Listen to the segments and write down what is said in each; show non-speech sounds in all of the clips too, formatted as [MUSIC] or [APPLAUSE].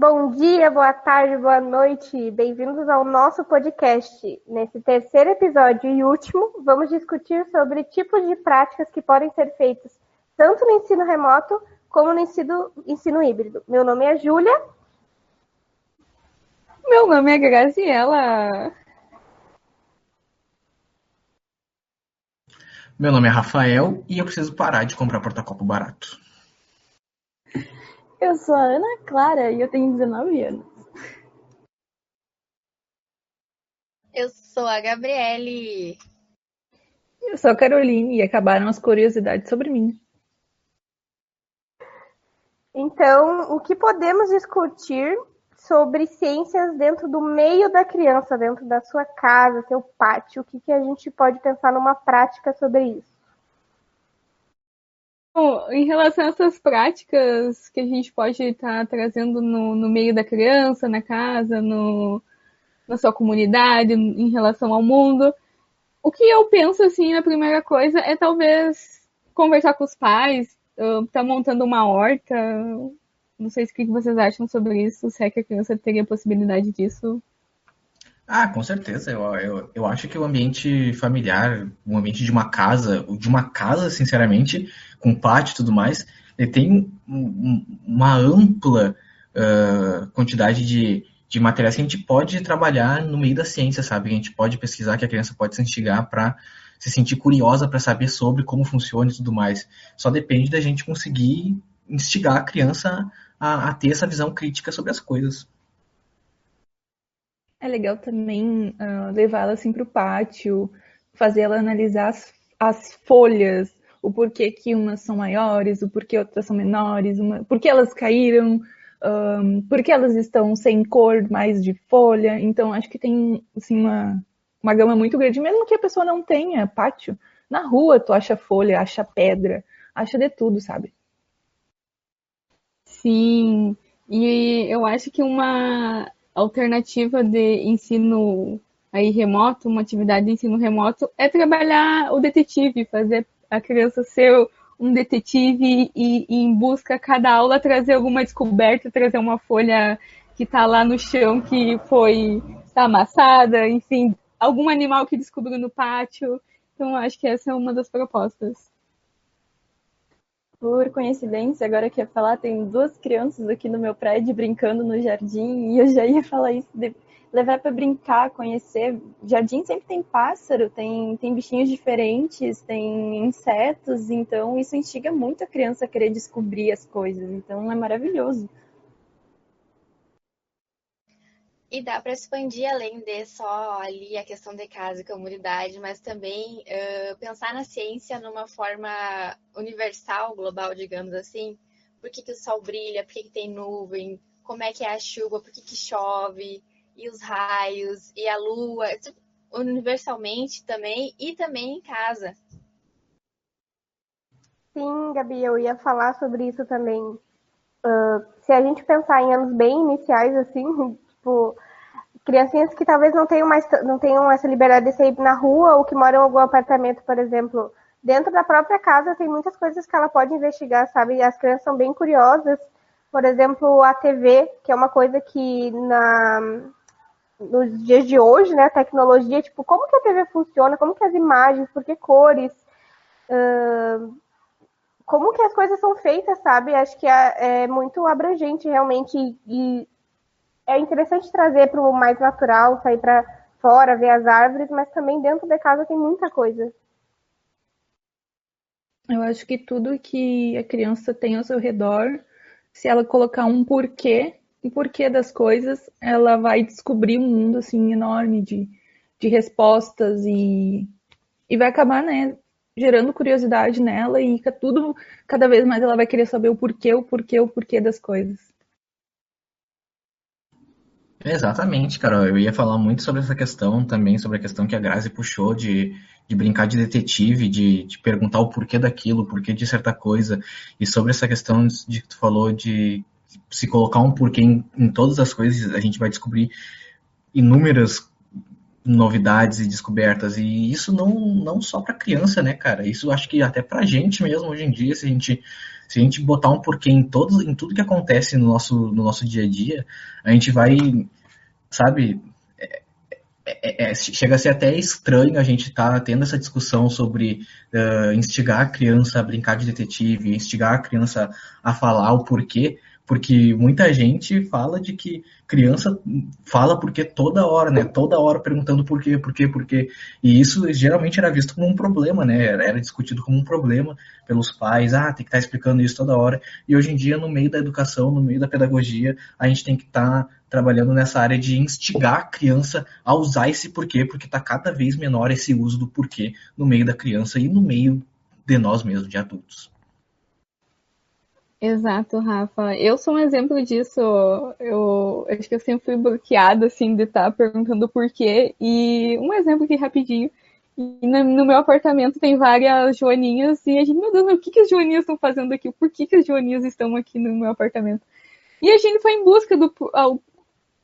Bom dia, boa tarde, boa noite. Bem-vindos ao nosso podcast. Nesse terceiro episódio e último, vamos discutir sobre tipos de práticas que podem ser feitas tanto no ensino remoto como no ensino, ensino híbrido. Meu nome é Júlia. Meu nome é Graziela. Meu nome é Rafael e eu preciso parar de comprar porta-copo barato. Eu sou a Ana Clara e eu tenho 19 anos. Eu sou a Gabriele. Eu sou a Caroline e acabaram as curiosidades sobre mim. Então, o que podemos discutir sobre ciências dentro do meio da criança, dentro da sua casa, seu pátio? O que, que a gente pode pensar numa prática sobre isso? Bom, em relação a essas práticas que a gente pode estar trazendo no, no meio da criança, na casa, no, na sua comunidade, em relação ao mundo, o que eu penso, assim, na primeira coisa é talvez conversar com os pais, estar tá montando uma horta. Não sei o que vocês acham sobre isso, se é que a criança teria possibilidade disso. Ah, com certeza. Eu, eu, eu acho que o ambiente familiar, o ambiente de uma casa, de uma casa, sinceramente, com pátio e tudo mais, ele tem uma ampla uh, quantidade de, de materiais que a gente pode trabalhar no meio da ciência, sabe? A gente pode pesquisar, que a criança pode se instigar para se sentir curiosa para saber sobre como funciona e tudo mais. Só depende da gente conseguir instigar a criança a, a ter essa visão crítica sobre as coisas. É legal também uh, levá-la assim para o pátio, fazer ela analisar as, as, folhas, o porquê que umas são maiores, o porquê outras são menores, uma, elas caíram, um, elas estão sem cor mais de folha. Então, acho que tem assim, uma, uma gama muito grande, mesmo que a pessoa não tenha pátio. Na rua, tu acha folha, acha pedra, acha de tudo, sabe? Sim, e eu acho que uma alternativa de ensino aí remoto, uma atividade de ensino remoto, é trabalhar o detetive, fazer a criança ser um detetive e, e em busca cada aula trazer alguma descoberta, trazer uma folha que está lá no chão que foi tá amassada, enfim, algum animal que descobriu no pátio. Então, acho que essa é uma das propostas. Por coincidência, agora que ia falar, tem duas crianças aqui no meu prédio brincando no jardim e eu já ia falar isso, de levar para brincar, conhecer. Jardim sempre tem pássaro, tem, tem bichinhos diferentes, tem insetos, então isso instiga muito a criança a querer descobrir as coisas, então é maravilhoso. E dá para expandir além de só ali a questão de casa e comunidade, mas também uh, pensar na ciência numa forma universal, global, digamos assim. Por que, que o sol brilha? Por que, que tem nuvem? Como é que é a chuva? Por que, que chove? E os raios? E a lua? Universalmente também e também em casa. Sim, Gabi, eu ia falar sobre isso também. Uh, se a gente pensar em anos bem iniciais, assim, tipo, criancinhas que talvez não tenham mais não tenham essa liberdade de sair na rua ou que moram em algum apartamento, por exemplo, dentro da própria casa tem muitas coisas que ela pode investigar, sabe? As crianças são bem curiosas. Por exemplo, a TV, que é uma coisa que na nos dias de hoje, né, a tecnologia, tipo, como que a TV funciona, como que as imagens, por que cores, uh, como que as coisas são feitas, sabe? Acho que é, é muito abrangente realmente e é interessante trazer para o mais natural, sair para fora, ver as árvores, mas também dentro de casa tem muita coisa. Eu acho que tudo que a criança tem ao seu redor, se ela colocar um porquê, um porquê das coisas, ela vai descobrir um mundo assim enorme de, de respostas e, e vai acabar, né, gerando curiosidade nela e tudo, cada vez mais ela vai querer saber o porquê, o porquê, o porquê das coisas. Exatamente, cara. Eu ia falar muito sobre essa questão também, sobre a questão que a Grazi puxou de, de brincar de detetive, de, de perguntar o porquê daquilo, o porquê de certa coisa, e sobre essa questão de que tu falou de se colocar um porquê em, em todas as coisas, a gente vai descobrir inúmeras novidades e descobertas, e isso não, não só para criança, né, cara? Isso acho que até para a gente mesmo hoje em dia, se a gente Se a gente botar um porquê em, todo, em tudo que acontece no nosso, no nosso dia a dia, a gente vai, sabe, é, é, é, chega a ser até estranho a gente estar tá tendo essa discussão sobre uh, instigar a criança a brincar de detetive, instigar a criança a falar o porquê, porque muita gente fala de que criança fala porque toda hora, né? Toda hora perguntando por quê, por quê, por quê. E isso geralmente era visto como um problema, né? Era discutido como um problema pelos pais. Ah, tem que estar tá explicando isso toda hora. E hoje em dia, no meio da educação, no meio da pedagogia, a gente tem que estar tá trabalhando nessa área de instigar a criança a usar esse porquê, porque está cada vez menor esse uso do porquê no meio da criança e no meio de nós mesmos, de adultos. Exato, Rafa. Eu sou um exemplo disso. Eu acho que eu sempre fui bloqueada, assim, de estar perguntando por quê. E um exemplo aqui rapidinho. No meu apartamento tem várias joaninhas e a gente, meu Deus, o que, que as joaninhas estão fazendo aqui? Por que, que as joaninhas estão aqui no meu apartamento? E a gente foi em busca do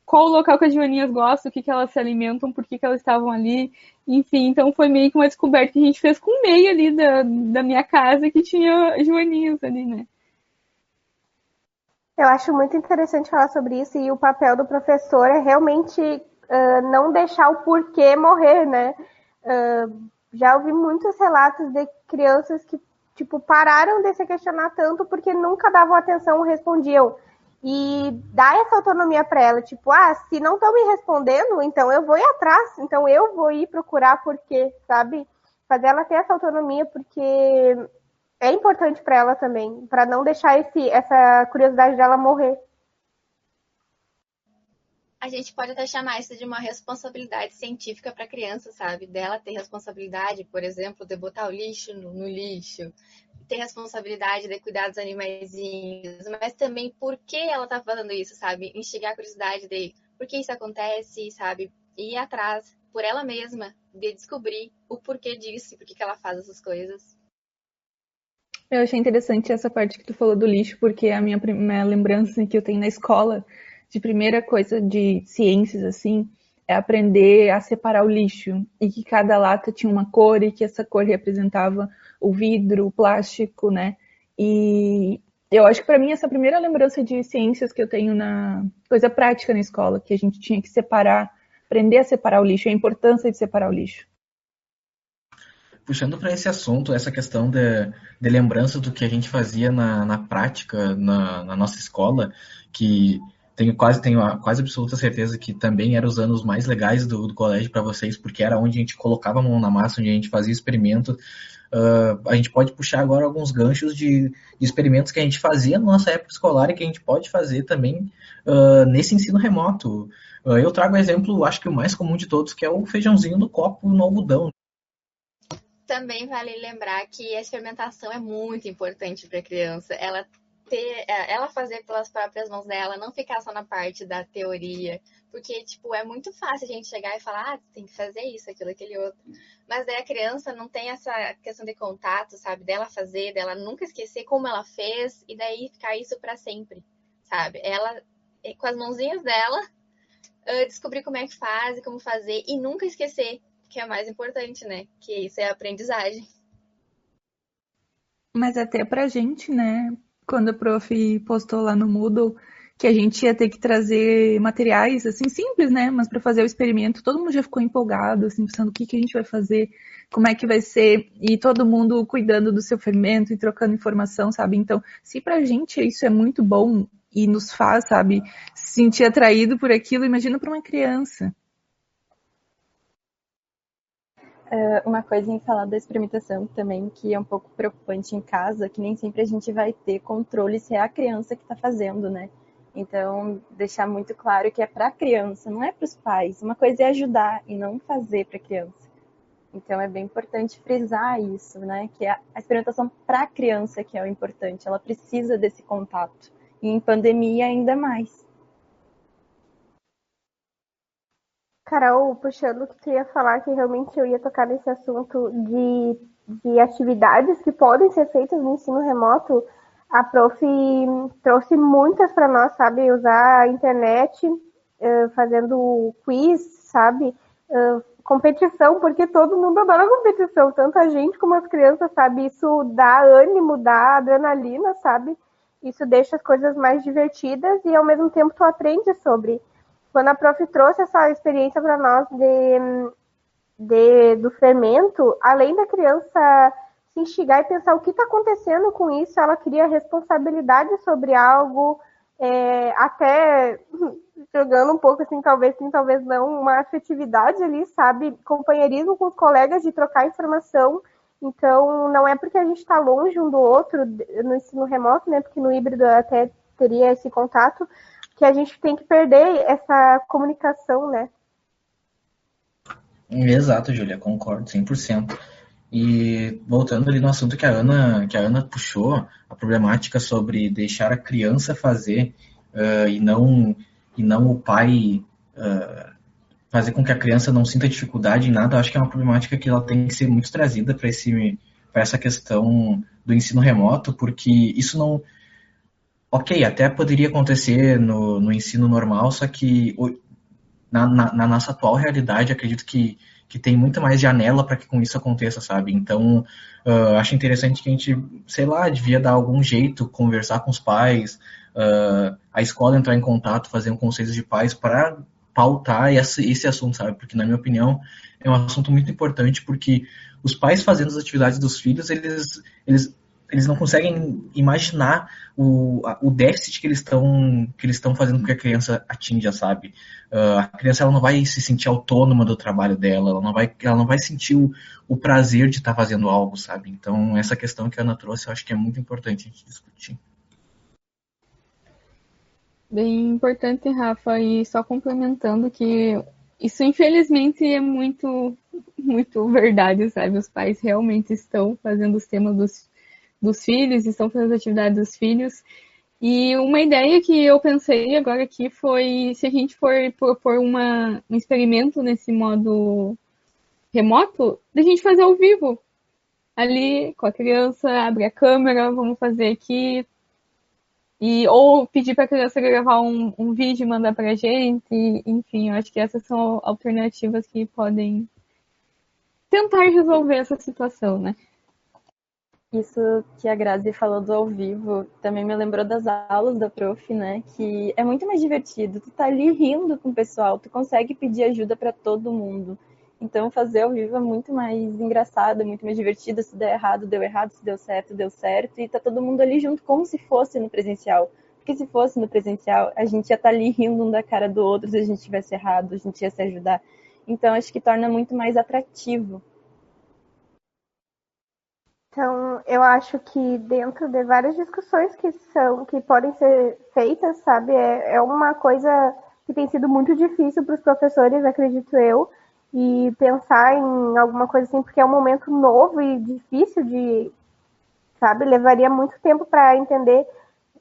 qual o local que as joaninhas gostam, o que, que elas se alimentam, por que, que elas estavam ali. Enfim, então foi meio que uma descoberta que a gente fez com o meio ali da, da minha casa que tinha joaninhas ali, né? Eu acho muito interessante falar sobre isso e o papel do professor é realmente uh, não deixar o porquê morrer, né? Uh, já ouvi muitos relatos de crianças que tipo pararam de se questionar tanto porque nunca davam atenção ou respondiam e dar essa autonomia para ela, tipo, ah, se não estão me respondendo, então eu vou ir atrás, então eu vou ir procurar porquê, sabe? Fazer ela ter essa autonomia porque é importante para ela também, para não deixar esse, essa curiosidade dela morrer. A gente pode até chamar isso de uma responsabilidade científica para a criança, sabe? Dela ter responsabilidade, por exemplo, de botar o lixo no, no lixo, ter responsabilidade de cuidar dos animaizinhos, mas também por que ela está fazendo isso, sabe? Instigar a curiosidade de por que isso acontece, sabe? E ir atrás por ela mesma de descobrir o porquê disso, por que ela faz essas coisas. Eu achei interessante essa parte que tu falou do lixo, porque a minha, minha lembrança que eu tenho na escola, de primeira coisa de ciências, assim, é aprender a separar o lixo. E que cada lata tinha uma cor e que essa cor representava o vidro, o plástico, né? E eu acho que para mim essa primeira lembrança de ciências que eu tenho na coisa prática na escola, que a gente tinha que separar, aprender a separar o lixo, a importância de separar o lixo puxando para esse assunto, essa questão de, de lembrança do que a gente fazia na, na prática, na, na nossa escola, que tenho quase tenho a, quase absoluta certeza que também eram os anos mais legais do, do colégio para vocês, porque era onde a gente colocava a mão na massa, onde a gente fazia experimento. Uh, a gente pode puxar agora alguns ganchos de, de, experimentos que a gente fazia na nossa época escolar e que a gente pode fazer também uh, nesse ensino remoto. Uh, eu trago o exemplo, acho que o mais comum de todos, que é o feijãozinho no copo no algodão. Também vale lembrar que a experimentação é muito importante para a criança. Ela ter, é, ela fazer pelas próprias mãos dela, não ficar só na parte da teoria, porque tipo é muito fácil a gente chegar e falar, ah, tem que fazer isso, aquilo, aquele outro. Mas daí a criança não tem essa questão de contato, sabe, dela fazer, dela nunca esquecer como ela fez e daí ficar isso para sempre, sabe? Ela com as mãozinhas dela descobrir como é que faz como fazer e nunca esquecer que é mais importante, né? Que isso é aprendizagem. Mas até pra gente, né? Quando a prof postou lá no Moodle que a gente ia ter que trazer materiais, assim, simples, né? Mas para fazer o experimento, todo mundo já ficou empolgado, assim, pensando o que, que a gente vai fazer, como é que vai ser, e todo mundo cuidando do seu fermento e trocando informação, sabe? Então, se pra gente isso é muito bom e nos faz, sabe, se sentir atraído por aquilo, imagina para uma criança. Uh, uma coisa em falar da experimentação também, que é um pouco preocupante em casa, que nem sempre a gente vai ter controle se é a criança que está fazendo, né? Então, deixar muito claro que é para a criança, não é para os pais. Uma coisa é ajudar e não fazer para a criança. Então, é bem importante frisar isso, né? Que a experimentação para a criança que é o importante. Ela precisa desse contato. E em pandemia, ainda mais. Carol, puxando o que tu ia falar, que realmente eu ia tocar nesse assunto de, de atividades que podem ser feitas no ensino remoto, a prof trouxe muitas para nós, sabe? Usar a internet, uh, fazendo quiz, sabe? Uh, competição, porque todo mundo adora competição, tanto a gente como as crianças, sabe? Isso dá ânimo, dá adrenalina, sabe? Isso deixa as coisas mais divertidas e ao mesmo tempo tu aprende sobre. Quando a prof trouxe essa experiência para nós de, de, do fermento, além da criança se instigar e pensar o que está acontecendo com isso, ela cria responsabilidade sobre algo, é, até [LAUGHS] jogando um pouco assim, talvez sim, talvez não, uma afetividade ali, sabe? Companheirismo com os colegas de trocar informação. Então, não é porque a gente está longe um do outro no ensino remoto, né? Porque no híbrido até teria esse contato, que a gente tem que perder essa comunicação, né? Exato, Júlia, concordo 100%. E voltando ali no assunto que a Ana, que a Ana puxou, a problemática sobre deixar a criança fazer uh, e, não, e não o pai uh, fazer com que a criança não sinta dificuldade em nada, acho que é uma problemática que ela tem que ser muito trazida para essa questão do ensino remoto, porque isso não. Ok, até poderia acontecer no, no ensino normal, só que na, na, na nossa atual realidade, acredito que que tem muito mais janela para que com isso aconteça, sabe? Então, uh, acho interessante que a gente, sei lá, devia dar algum jeito, conversar com os pais, uh, a escola entrar em contato, fazer um conselho de pais para pautar esse, esse assunto, sabe? Porque, na minha opinião, é um assunto muito importante, porque os pais fazendo as atividades dos filhos, eles, eles eles não conseguem imaginar o, o déficit que eles estão que eles estão fazendo com que a criança atinja, sabe? Uh, a criança ela não vai se sentir autônoma do trabalho dela, ela não vai, ela não vai sentir o, o prazer de estar tá fazendo algo, sabe? Então essa questão que a Ana trouxe, eu acho que é muito importante a gente discutir. Bem importante, Rafa, e só complementando que isso infelizmente é muito muito verdade, sabe? Os pais realmente estão fazendo os temas dos dos filhos, estão fazendo as atividades dos filhos. E uma ideia que eu pensei agora aqui foi se a gente for propor uma, um experimento nesse modo remoto, da gente fazer ao vivo. Ali com a criança, abre a câmera, vamos fazer aqui. E, ou pedir para a criança gravar um, um vídeo e mandar para a gente. Enfim, eu acho que essas são alternativas que podem tentar resolver essa situação, né? Isso que a Grazi falou do ao vivo também me lembrou das aulas da prof, né? Que é muito mais divertido. Tu tá ali rindo com o pessoal, tu consegue pedir ajuda para todo mundo. Então fazer ao vivo é muito mais engraçado, é muito mais divertido. Se der errado, deu errado, se deu certo, deu certo. E tá todo mundo ali junto como se fosse no presencial. Porque se fosse no presencial, a gente ia estar tá ali rindo um da cara do outro se a gente tivesse errado, a gente ia se ajudar. Então acho que torna muito mais atrativo então, eu acho que dentro de várias discussões que são que podem ser feitas, sabe, é, é uma coisa que tem sido muito difícil para os professores, acredito eu, e pensar em alguma coisa assim, porque é um momento novo e difícil de, sabe, levaria muito tempo para entender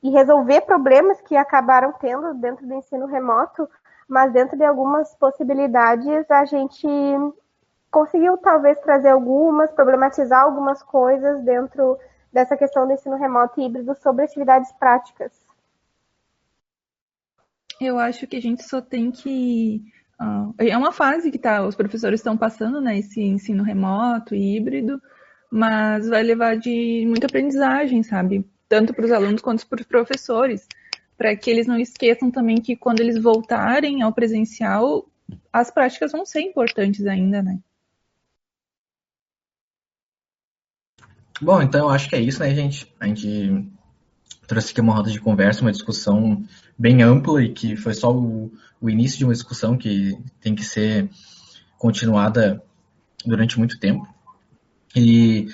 e resolver problemas que acabaram tendo dentro do ensino remoto, mas dentro de algumas possibilidades a gente conseguiu talvez trazer algumas, problematizar algumas coisas dentro dessa questão do ensino remoto e híbrido sobre atividades práticas. Eu acho que a gente só tem que. Uh, é uma fase que tá, os professores estão passando, né? Esse ensino remoto e híbrido, mas vai levar de muita aprendizagem, sabe? Tanto para os alunos quanto para os professores, para que eles não esqueçam também que quando eles voltarem ao presencial, as práticas vão ser importantes ainda, né? Bom, então eu acho que é isso, né, gente? A gente trouxe aqui uma roda de conversa, uma discussão bem ampla e que foi só o, o início de uma discussão que tem que ser continuada durante muito tempo. E,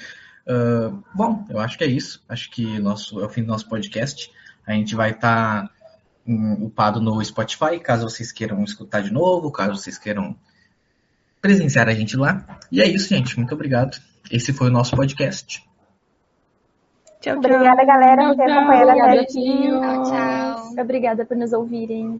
uh, bom, eu acho que é isso. Acho que nosso, é o fim do nosso podcast. A gente vai estar tá, upado no Spotify, caso vocês queiram escutar de novo, caso vocês queiram presenciar a gente lá. E é isso, gente. Muito obrigado. Esse foi o nosso podcast. Tchau, tchau. Obrigada, galera, por ter acompanhado aqui. Tchau, tchau. Obrigada por nos ouvirem.